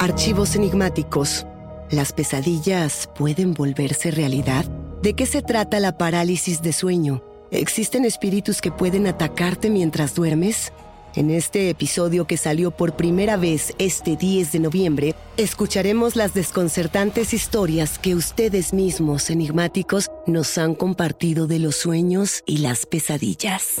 Archivos enigmáticos. ¿Las pesadillas pueden volverse realidad? ¿De qué se trata la parálisis de sueño? ¿Existen espíritus que pueden atacarte mientras duermes? En este episodio que salió por primera vez este 10 de noviembre, escucharemos las desconcertantes historias que ustedes mismos, enigmáticos, nos han compartido de los sueños y las pesadillas.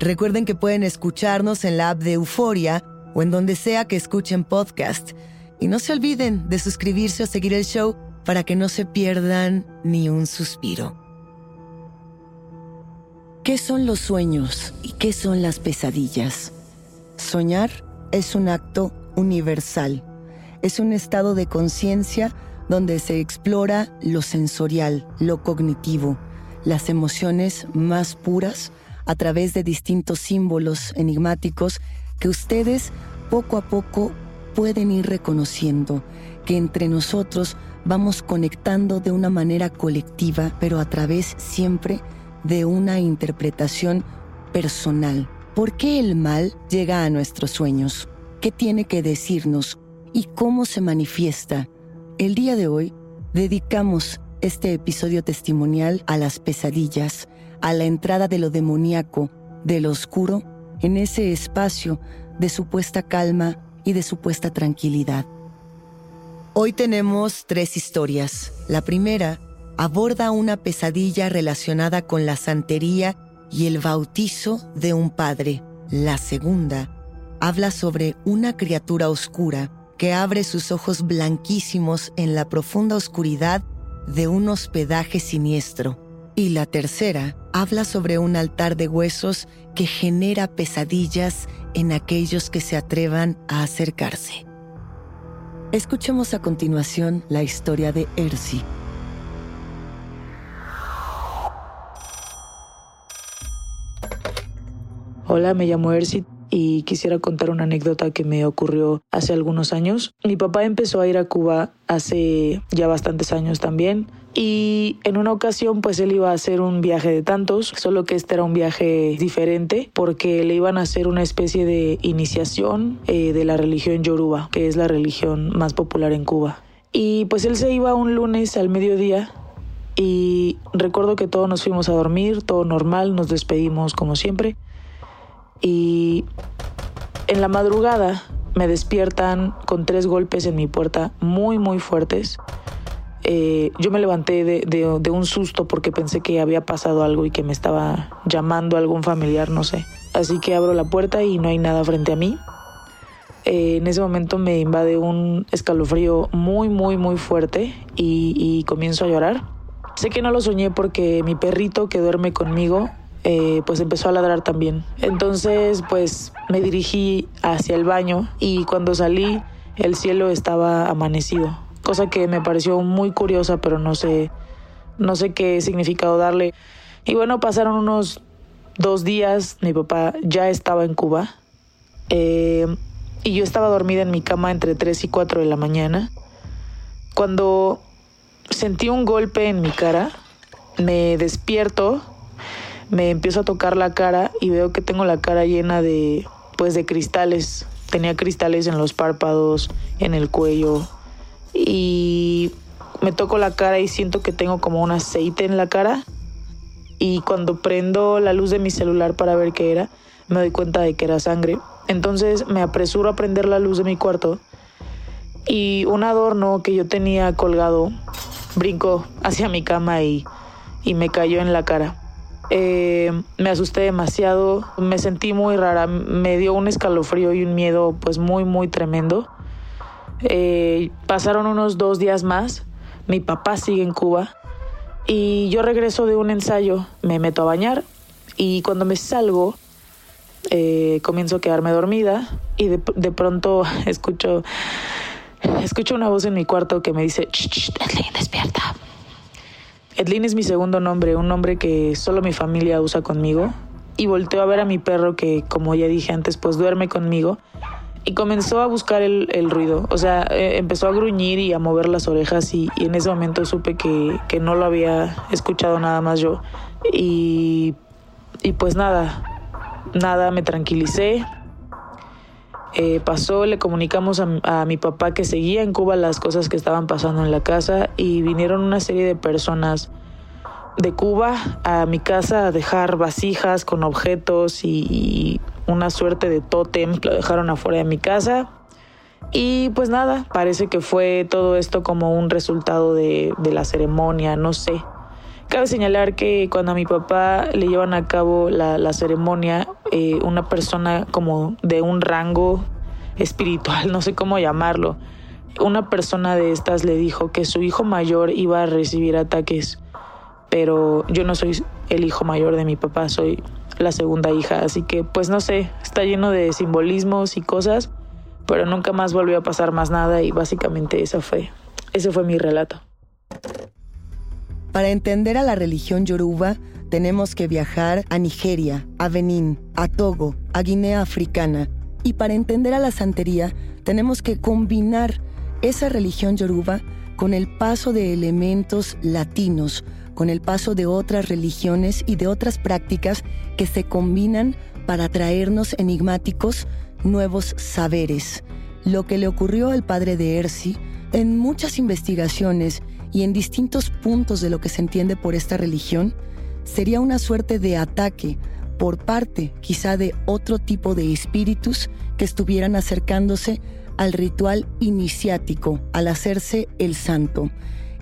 Recuerden que pueden escucharnos en la app de Euforia o en donde sea que escuchen podcast. Y no se olviden de suscribirse o seguir el show para que no se pierdan ni un suspiro. ¿Qué son los sueños y qué son las pesadillas? Soñar es un acto universal. Es un estado de conciencia donde se explora lo sensorial, lo cognitivo, las emociones más puras a través de distintos símbolos enigmáticos que ustedes poco a poco pueden ir reconociendo, que entre nosotros vamos conectando de una manera colectiva, pero a través siempre de una interpretación personal. ¿Por qué el mal llega a nuestros sueños? ¿Qué tiene que decirnos? ¿Y cómo se manifiesta? El día de hoy dedicamos este episodio testimonial a las pesadillas, a la entrada de lo demoníaco, de lo oscuro, en ese espacio de supuesta calma y de supuesta tranquilidad. Hoy tenemos tres historias. La primera aborda una pesadilla relacionada con la santería y el bautizo de un padre. La segunda habla sobre una criatura oscura que abre sus ojos blanquísimos en la profunda oscuridad de un hospedaje siniestro. Y la tercera habla sobre un altar de huesos que genera pesadillas en aquellos que se atrevan a acercarse. Escuchemos a continuación la historia de Ersi. Hola, me llamo Ersi y quisiera contar una anécdota que me ocurrió hace algunos años. Mi papá empezó a ir a Cuba hace ya bastantes años también y en una ocasión pues él iba a hacer un viaje de tantos, solo que este era un viaje diferente porque le iban a hacer una especie de iniciación eh, de la religión yoruba, que es la religión más popular en Cuba. Y pues él se iba un lunes al mediodía y recuerdo que todos nos fuimos a dormir, todo normal, nos despedimos como siempre y en la madrugada me despiertan con tres golpes en mi puerta muy muy fuertes. Eh, yo me levanté de, un susto porque pensé que había pasado algo y que me estaba llamando algún familiar, no sé. Así que abro la puerta y no hay nada frente a mí. Eh, en ese momento me invade un escalofrío muy, muy, muy fuerte y, comienzo a llorar. Sé que no lo soñé porque mi perrito que duerme conmigo eh, pues empezó a ladrar también. Entonces pues me dirigí hacia el baño y cuando salí el cielo estaba amanecido, cosa que me pareció muy curiosa pero no sé, no sé qué significado darle. Y bueno, pasaron unos dos días, mi papá ya estaba en Cuba eh, y yo estaba dormida en mi cama entre 3 y 4 de la mañana. Cuando sentí un golpe en mi cara, me despierto me empiezo a tocar la cara y veo que tengo la cara llena de pues de cristales. Tenía cristales en los párpados, en el cuello y me toco la cara y siento que tengo como un aceite en la cara y cuando prendo la luz de mi celular para ver qué era, me doy cuenta de que era sangre. Entonces me apresuro a prender la luz de mi cuarto y un adorno que yo tenía colgado brincó hacia mi cama y, y me cayó en la cara. Eh, me asusté demasiado, me sentí muy rara, me dio un escalofrío y un miedo pues muy muy tremendo. Eh, pasaron unos dos días más, mi papá sigue en Cuba y yo regreso de un ensayo, me meto a bañar y cuando me salgo eh, comienzo a quedarme dormida y de, de, pronto escucho escucho una voz en mi cuarto que me dice, despierta. Edlin es mi segundo nombre, un nombre que solo mi familia usa conmigo. Y volteó a ver a mi perro que, como ya dije antes, pues duerme conmigo. Y comenzó a buscar el, ruido. O sea, eh, empezó a gruñir y a mover las orejas y, en ese momento supe que, que, no lo había escuchado nada más yo. Y, y pues nada, nada, me tranquilicé. Eh, pasó, le comunicamos a, mi papá que seguía en Cuba las cosas que estaban pasando en la casa y vinieron una serie de personas de Cuba a mi casa a dejar vasijas con objetos y, una suerte de tótem. Lo dejaron afuera de mi casa. Y pues nada, parece que fue todo esto como un resultado de, la ceremonia, no sé. Cabe señalar que cuando a mi papá le llevan a cabo la, ceremonia, eh, una persona como de un rango espiritual, no sé cómo llamarlo, una persona de estas le dijo que su hijo mayor iba a recibir ataques, pero yo no soy el hijo mayor de mi papá, soy la segunda hija, así que pues no sé, está lleno de simbolismos y cosas, pero nunca más volvió a pasar más nada y básicamente esa fue, ese fue mi relato. Para entender a la religión yoruba, tenemos que viajar a Nigeria, a Benín, a Togo, a Guinea Africana. Y para entender a la santería, tenemos que combinar esa religión yoruba con el paso de elementos latinos, con el paso de otras religiones y de otras prácticas que se combinan para traernos enigmáticos nuevos saberes. Lo que le ocurrió al padre de Ersi en muchas investigaciones y en distintos puntos de lo que se entiende por esta religión, sería una suerte de ataque por parte quizá de otro tipo de espíritus que estuvieran acercándose al ritual iniciático, al hacerse el santo.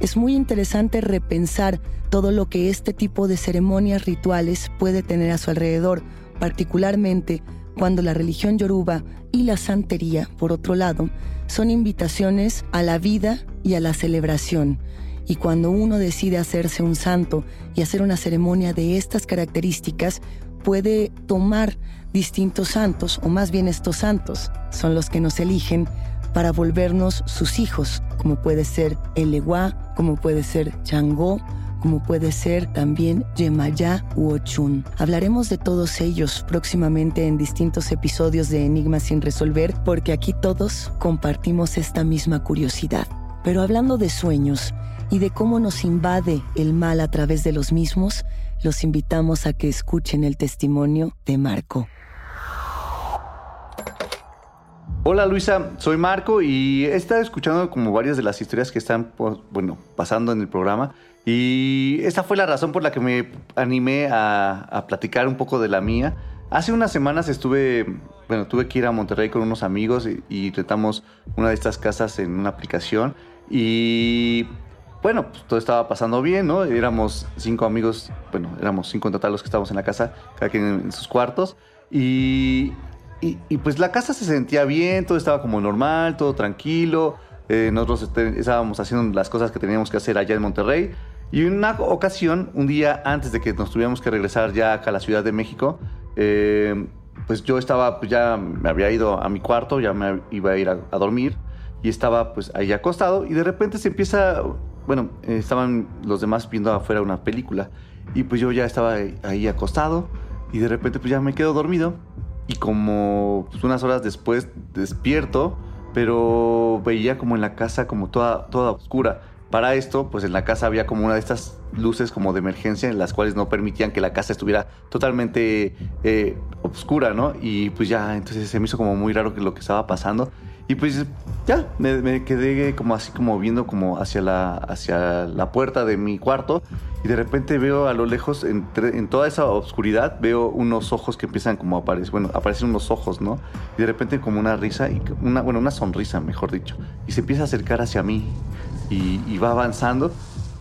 Es muy interesante repensar todo lo que este tipo de ceremonias rituales puede tener a su alrededor, particularmente cuando la religión yoruba y la santería, por otro lado, son invitaciones a la vida y a la celebración. Y cuando uno decide hacerse un santo y hacer una ceremonia de estas características, puede tomar distintos santos, o más bien estos santos, son los que nos eligen para volvernos sus hijos, como puede ser el Ewa, como puede ser Changó, como puede ser también Yemayá u Ochun. Hablaremos de todos ellos próximamente en distintos episodios de Enigmas sin resolver, porque aquí todos compartimos esta misma curiosidad. Pero hablando de sueños y de cómo nos invade el mal a través de los mismos, los invitamos a que escuchen el testimonio de Marco. Hola Luisa, soy Marco y he estado escuchando como varias de las historias que están pues, bueno, pasando en el programa y esa fue la razón por la que me animé a, platicar un poco de la mía. Hace unas semanas estuve, bueno, tuve que ir a Monterrey con unos amigos y, y rentamos una de estas casas en una aplicación y bueno, pues todo estaba pasando bien, ¿no? Éramos cinco amigos, bueno, éramos cinco en total los que estábamos en la casa, cada quien en sus cuartos y y, pues la casa se sentía bien, todo estaba como normal, todo tranquilo. Eh, nosotros este, estábamos haciendo las cosas que teníamos que hacer allá en Monterrey. Y en una ocasión, un día antes de que nos tuviéramos que regresar ya acá a la Ciudad de México, eh, pues yo estaba, pues ya me había ido a mi cuarto, ya me iba a ir a, dormir y estaba pues ahí acostado y de repente se empieza, bueno, estaban los demás viendo afuera una película y pues yo ya estaba ahí acostado y de repente pues ya me quedo dormido y como pues, unas horas después despierto, pero veía como en la casa como toda, toda oscura. Para esto, pues en la casa había como una de estas luces como de emergencia en las cuales no permitían que la casa estuviera totalmente eh, oscura, ¿no? Y pues ya, entonces se me hizo como muy raro lo que estaba pasando. Y pues ya, me, quedé como así como viendo como hacia la, hacia la puerta de mi cuarto. Y de repente veo a lo lejos, en toda esa oscuridad, veo unos ojos que empiezan como a aparecer, bueno, aparecen unos ojos, ¿no? Y de repente como una risa, y una, bueno, una sonrisa, mejor dicho, y se empieza a acercar hacia mí. Y, y va avanzando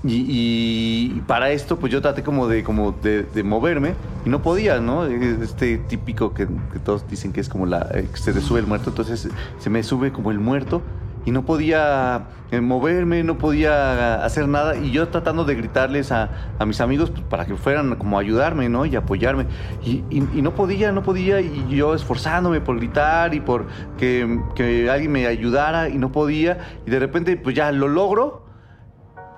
y, para esto, pues yo traté como de, como de, moverme y no podía, ¿no? Este típico que, todos dicen que es como la eh, que se le sube el muerto, entonces se me sube como el muerto y no podía eh, moverme, no podía hacer nada y yo tratando de gritarles a, mis amigos pues, para que fueran como a ayudarme, ¿no? Y apoyarme y, no podía, no podía y yo esforzándome por gritar y por que, que alguien me ayudara y no podía y de repente pues ya lo logro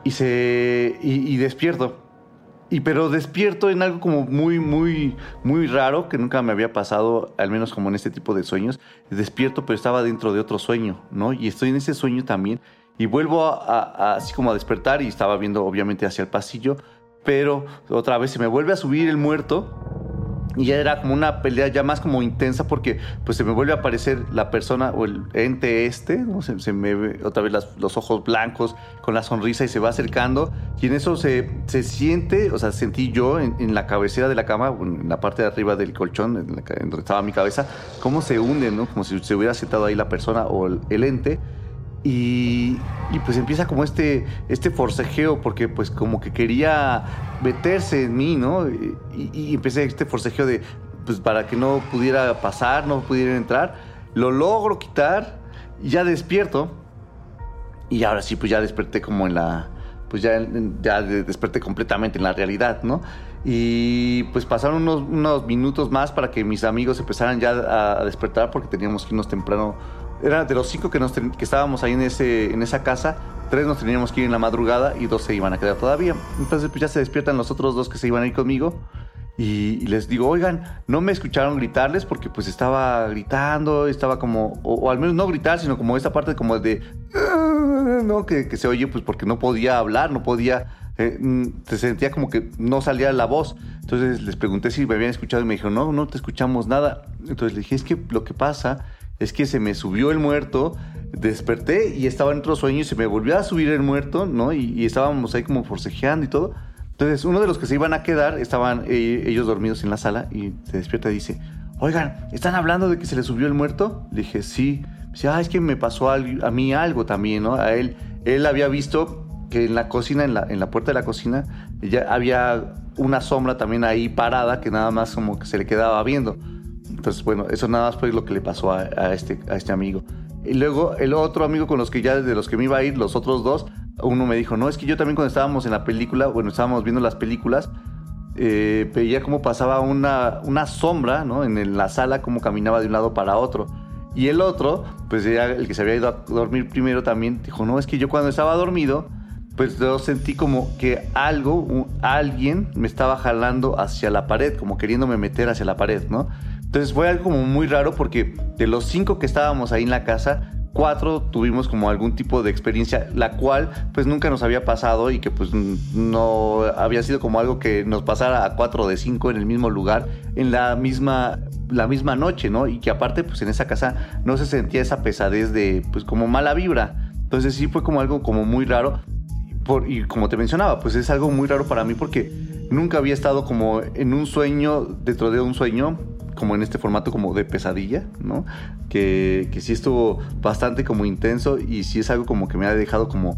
y se y, despierto. Y pero despierto en algo como muy, muy, muy raro que nunca me había pasado, al menos como en este tipo de sueños. Despierto, pero estaba dentro de otro sueño, ¿no? Y estoy en ese sueño también. Y vuelvo así como a despertar y estaba viendo obviamente hacia el pasillo, pero otra vez se me vuelve a subir el muerto y ya era como una pelea ya más como intensa porque pues se me vuelve a aparecer la persona o el ente este, ¿no? se, me ve otra vez los ojos blancos con la sonrisa y se va acercando y en eso se, se siente, o sea, sentí yo en, la cabecera de la cama, en la parte de arriba del colchón, en, donde estaba mi cabeza, cómo se hunde, ¿no? Como si se hubiera sentado ahí la persona o el ente y, pues empieza como este, este forcejeo, porque pues como que quería meterse en mí, ¿no? Y, empecé este forcejeo de, pues para que no pudiera pasar, no pudiera entrar. Lo logro quitar y ya despierto. Y ahora sí, pues ya desperté como en la, pues ya, ya desperté completamente en la realidad, ¿no? Y pues pasaron unos, unos minutos más para que mis amigos empezaran ya a despertar porque teníamos que irnos temprano era de los cinco que, nos que estábamos ahí en, ese, en esa casa, tres nos teníamos que ir en la madrugada y dos se iban a quedar todavía. Entonces pues ya se despiertan los otros dos que se iban a ir conmigo y, les digo, oigan, no me escucharon gritarles porque pues estaba gritando, estaba como, o, al menos no gritar, sino como esa parte como de, ah", ¿no? Que, se oye pues porque no podía hablar, no podía, eh, mm, se sentía como que no salía la voz. Entonces les pregunté si me habían escuchado y me dijeron, no, no te escuchamos nada. Entonces le dije, es que lo que pasa es que se me subió el muerto, desperté y estaba en otro sueño y se me volvió a subir el muerto, ¿no? Y, estábamos ahí como forcejeando y todo. Entonces, uno de los que se iban a quedar, estaban eh, ellos dormidos en la sala y se despierta y dice, oigan, ¿están hablando de que se le subió el muerto? Le dije, sí. Dice, ah, es que me pasó a, mí algo también, ¿no? A él, él había visto que en la cocina, en la, en la puerta de la cocina, ya había una sombra también ahí parada que nada más como que se le quedaba viendo. Entonces, bueno, eso nada más fue lo que le pasó a, este, a este amigo. Y luego el otro amigo con los que ya de los que me iba a ir, los otros dos, uno me dijo, no, es que yo también cuando estábamos en la película, bueno, estábamos viendo las películas, eh, veía cómo pasaba una, una sombra, ¿no? En la sala, cómo caminaba de un lado para otro. Y el otro, pues el que se había ido a dormir primero también, dijo, no, es que yo cuando estaba dormido, pues yo sentí como que algo, alguien me estaba jalando hacia la pared, como queriéndome meter hacia la pared, ¿no? Entonces fue algo como muy raro porque de los cinco que estábamos ahí en la casa, cuatro tuvimos como algún tipo de experiencia, la cual pues nunca nos había pasado y que pues no había sido como algo que nos pasara a cuatro de cinco en el mismo lugar, en la misma, la misma noche, ¿no? Y que aparte pues en esa casa no se sentía esa pesadez de pues como mala vibra. Entonces sí fue como algo como muy raro y como te mencionaba, pues es algo muy raro para mí porque nunca había estado como en un sueño, dentro de un sueño, como en este formato como de pesadilla, ¿no? Que, que sí estuvo bastante como intenso y sí es algo como que me ha dejado como,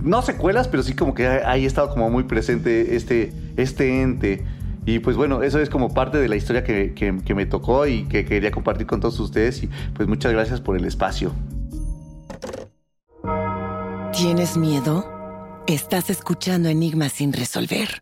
no secuelas, pero sí como que ahí estado como muy presente este, este ente. Y pues bueno, eso es como parte de la historia que, que me tocó y que quería compartir con todos ustedes y pues muchas gracias por el espacio. ¿Tienes miedo? Estás escuchando Enigmas sin resolver.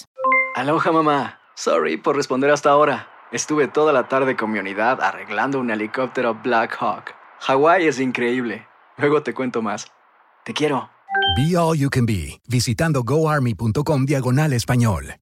Aloha mamá. Sorry por responder hasta ahora. Estuve toda la tarde con mi unidad arreglando un helicóptero Black Hawk. Hawái es increíble. Luego te cuento más. Te quiero. Be All You Can Be, visitando goarmy.com diagonal español.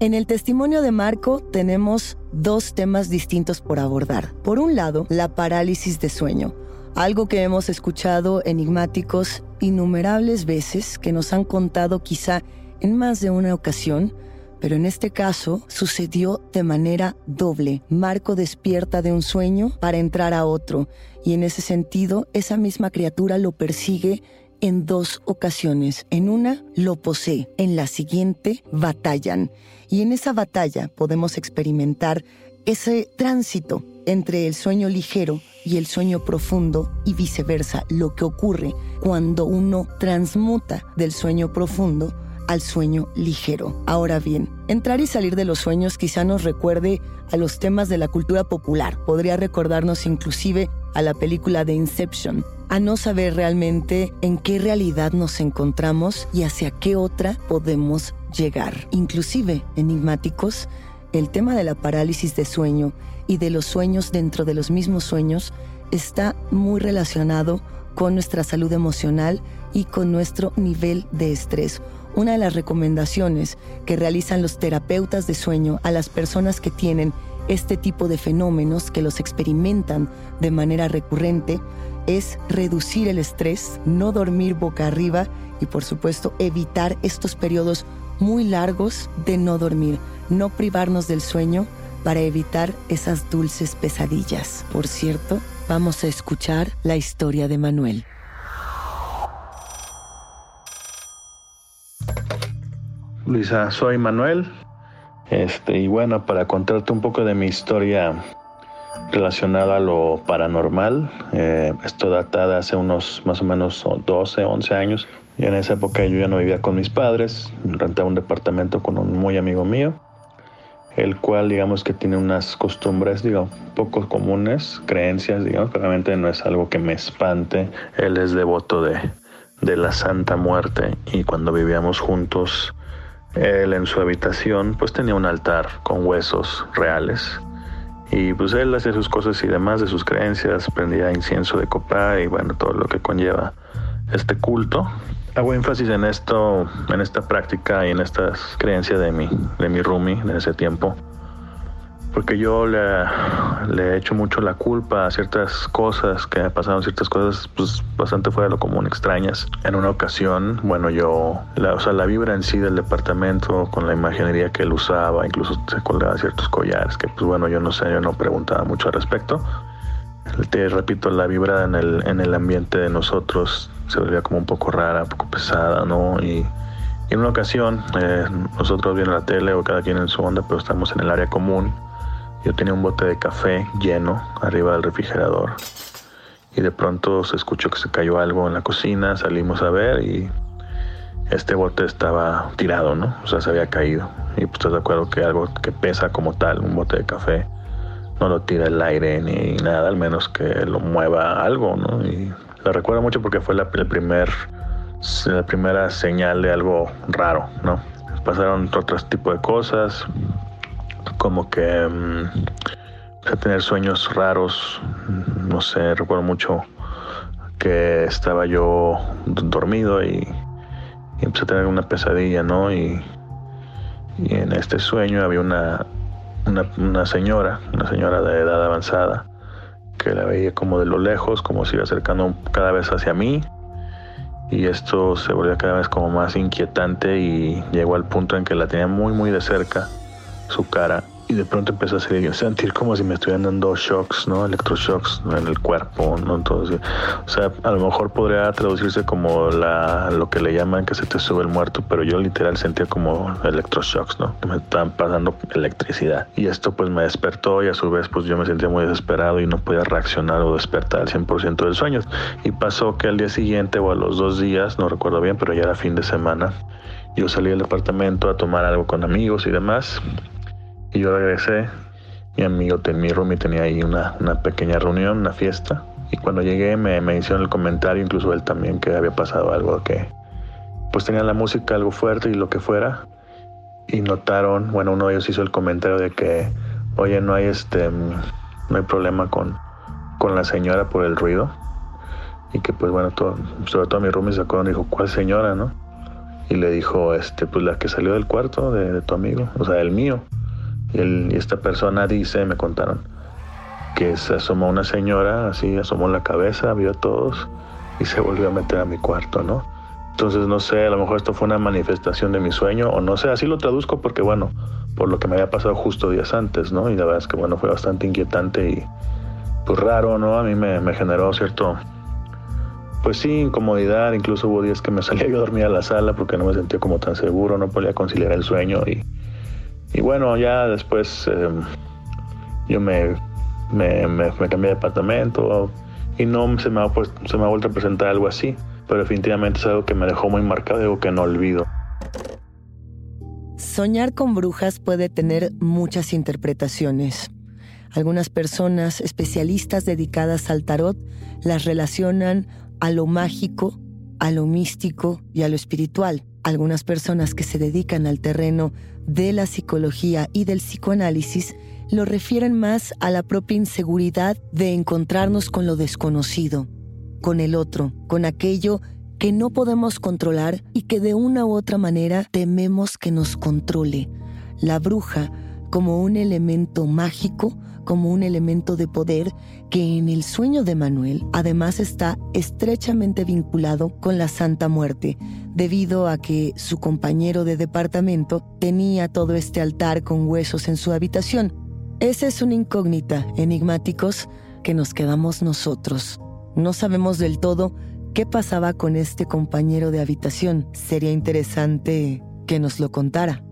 En el testimonio de Marco tenemos dos temas distintos por abordar. Por un lado, la parálisis de sueño, algo que hemos escuchado enigmáticos innumerables veces, que nos han contado quizá en más de una ocasión, pero en este caso sucedió de manera doble. Marco despierta de un sueño para entrar a otro y en ese sentido esa misma criatura lo persigue en dos ocasiones. En una lo posee, en la siguiente batallan y en esa batalla podemos experimentar ese tránsito entre el sueño ligero y el sueño profundo y viceversa, lo que ocurre cuando uno transmuta del sueño profundo al sueño ligero. Ahora bien, entrar y salir de los sueños quizá nos recuerde a los temas de la cultura popular, podría recordarnos inclusive a la película de Inception, a no saber realmente en qué realidad nos encontramos y hacia qué otra podemos llegar. Inclusive, enigmáticos, el tema de la parálisis de sueño y de los sueños dentro de los mismos sueños está muy relacionado con nuestra salud emocional y con nuestro nivel de estrés. Una de las recomendaciones que realizan los terapeutas de sueño a las personas que tienen este tipo de fenómenos, que los experimentan de manera recurrente, es reducir el estrés, no dormir boca arriba y por supuesto evitar estos periodos muy largos de no dormir, no privarnos del sueño para evitar esas dulces pesadillas. Por cierto, vamos a escuchar la historia de Manuel. Luisa, soy Manuel. Este, y bueno, para contarte un poco de mi historia relacionado a lo paranormal. Eh, esto data de hace unos más o menos 12, 11 años. Y en esa época yo ya no vivía con mis padres, rentaba un departamento con un muy amigo mío, el cual digamos que tiene unas costumbres, digo, poco comunes, creencias, digamos, realmente no es algo que me espante. Él es devoto de, de la Santa Muerte y cuando vivíamos juntos, él en su habitación pues tenía un altar con huesos reales y pues él hacía sus cosas y demás de sus creencias, prendía incienso de copa y bueno, todo lo que conlleva este culto. Hago énfasis en esto, en esta práctica y en estas creencias de mi, de mi roomie de ese tiempo porque yo le, le, he hecho mucho la culpa a ciertas cosas que me pasaron, ciertas cosas pues, bastante fuera de lo común, extrañas. En una ocasión, bueno, yo, la, o sea, la vibra en sí del departamento, con la imaginería que él usaba, incluso se colgaba ciertos collares, que pues bueno, yo no sé, yo no preguntaba mucho al respecto. Te repito, la vibra en el, en el ambiente de nosotros se volvía como un poco rara, un poco pesada, ¿no? Y, en una ocasión, eh, nosotros viendo la tele o cada quien en su onda, pero estamos en el área común yo tenía un bote de café lleno arriba del refrigerador y de pronto se escuchó que se cayó algo en la cocina, salimos a ver y este bote estaba tirado, ¿no? O sea, se había caído. Y pues estás de acuerdo que algo que pesa como tal, un bote de café, no lo tira el aire ni nada, al menos que lo mueva algo, ¿no? Y lo recuerdo mucho porque fue la, el primer, la primera señal de algo raro, ¿no? Pasaron otros tipos de cosas, como que um, a tener sueños raros, no sé, recuerdo mucho que estaba yo dormido y, empecé a tener una pesadilla, ¿no? Y, en este sueño había una, una, señora, una señora de edad avanzada, que la veía como de lo lejos, como si iba acercando cada vez hacia mí. Y esto se volvía cada vez como más inquietante y llegó al punto en que la tenía muy, muy de cerca su cara y de pronto empecé a sentir como si me estuvieran dando shocks, ¿no? Electroshocks en el cuerpo, ¿no? Entonces, o sea, a lo mejor podría traducirse como lo que le llaman que se te sube el muerto, pero yo literal sentía como electroshocks, ¿no? Que me estaban pasando electricidad. Y esto pues me despertó y a su vez pues yo me sentía muy desesperado y no podía reaccionar o despertar al 100% del sueño. Y pasó que al día siguiente o a los dos días, no recuerdo bien, pero ya era fin de semana, yo salí del departamento a tomar algo con amigos y demás y yo regresé, mi amigo, mi roomie tenía ahí una, una, pequeña reunión, una fiesta. Y cuando llegué me, me hicieron el comentario, incluso él también, que había pasado algo que pues tenía la música algo fuerte y lo que fuera. Y notaron, bueno, uno de ellos hizo el comentario de que, oye, no hay este, no hay problema con, con la señora por el ruido. Y que pues bueno, todo, sobre todo mi roomie se acordó y dijo, ¿cuál señora, no? Y le dijo, este, pues la que salió del cuarto de, de tu amigo, o sea, el mío. Y, esta persona dice, me contaron, que se asomó una señora, así asomó la cabeza, vio a todos y se volvió a meter a mi cuarto, ¿no? Entonces no sé, a lo mejor esto fue una manifestación de mi sueño o no sé, así lo traduzco porque bueno, por lo que me había pasado justo días antes, ¿no? Y la verdad es que bueno, fue bastante inquietante y pues raro, ¿no? A mí me, me generó cierto, pues sí, incomodidad, incluso hubo días que me salía yo a dormir a la sala porque no me sentía como tan seguro, no podía conciliar el sueño y y bueno, ya después em, yo me, me, me, cambié de departamento y no se me, ha, pues, se me ha vuelto a presentar algo así, pero definitivamente es algo que me dejó muy marcado y algo que no olvido. Soñar con brujas puede tener muchas interpretaciones. Algunas personas especialistas dedicadas al tarot las relacionan a lo mágico, a lo místico y a lo espiritual. Algunas personas que se dedican al terreno de la psicología y del psicoanálisis lo refieren más a la propia inseguridad de encontrarnos con lo desconocido, con el otro, con aquello que no podemos controlar y que de una u otra manera tememos que nos controle. La bruja como un elemento mágico, como un elemento de poder que en el sueño de Manuel además está estrechamente vinculado con la Santa Muerte, debido a que su compañero de departamento tenía todo este altar con huesos en su habitación. Esa es una incógnita, enigmáticos, que nos quedamos nosotros. No sabemos del todo qué pasaba con este compañero de habitación. Sería interesante que nos lo contara.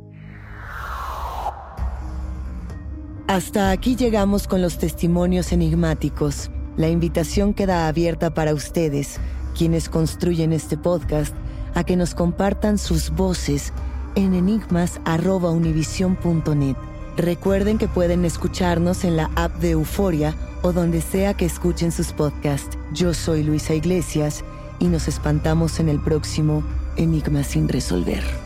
Hasta aquí llegamos con los testimonios enigmáticos. La invitación queda abierta para ustedes, quienes construyen este podcast, a que nos compartan sus voces en enigmas.univision.net. Recuerden que pueden escucharnos en la app de Euforia o donde sea que escuchen sus podcasts. Yo soy Luisa Iglesias y nos espantamos en el próximo Enigma sin resolver.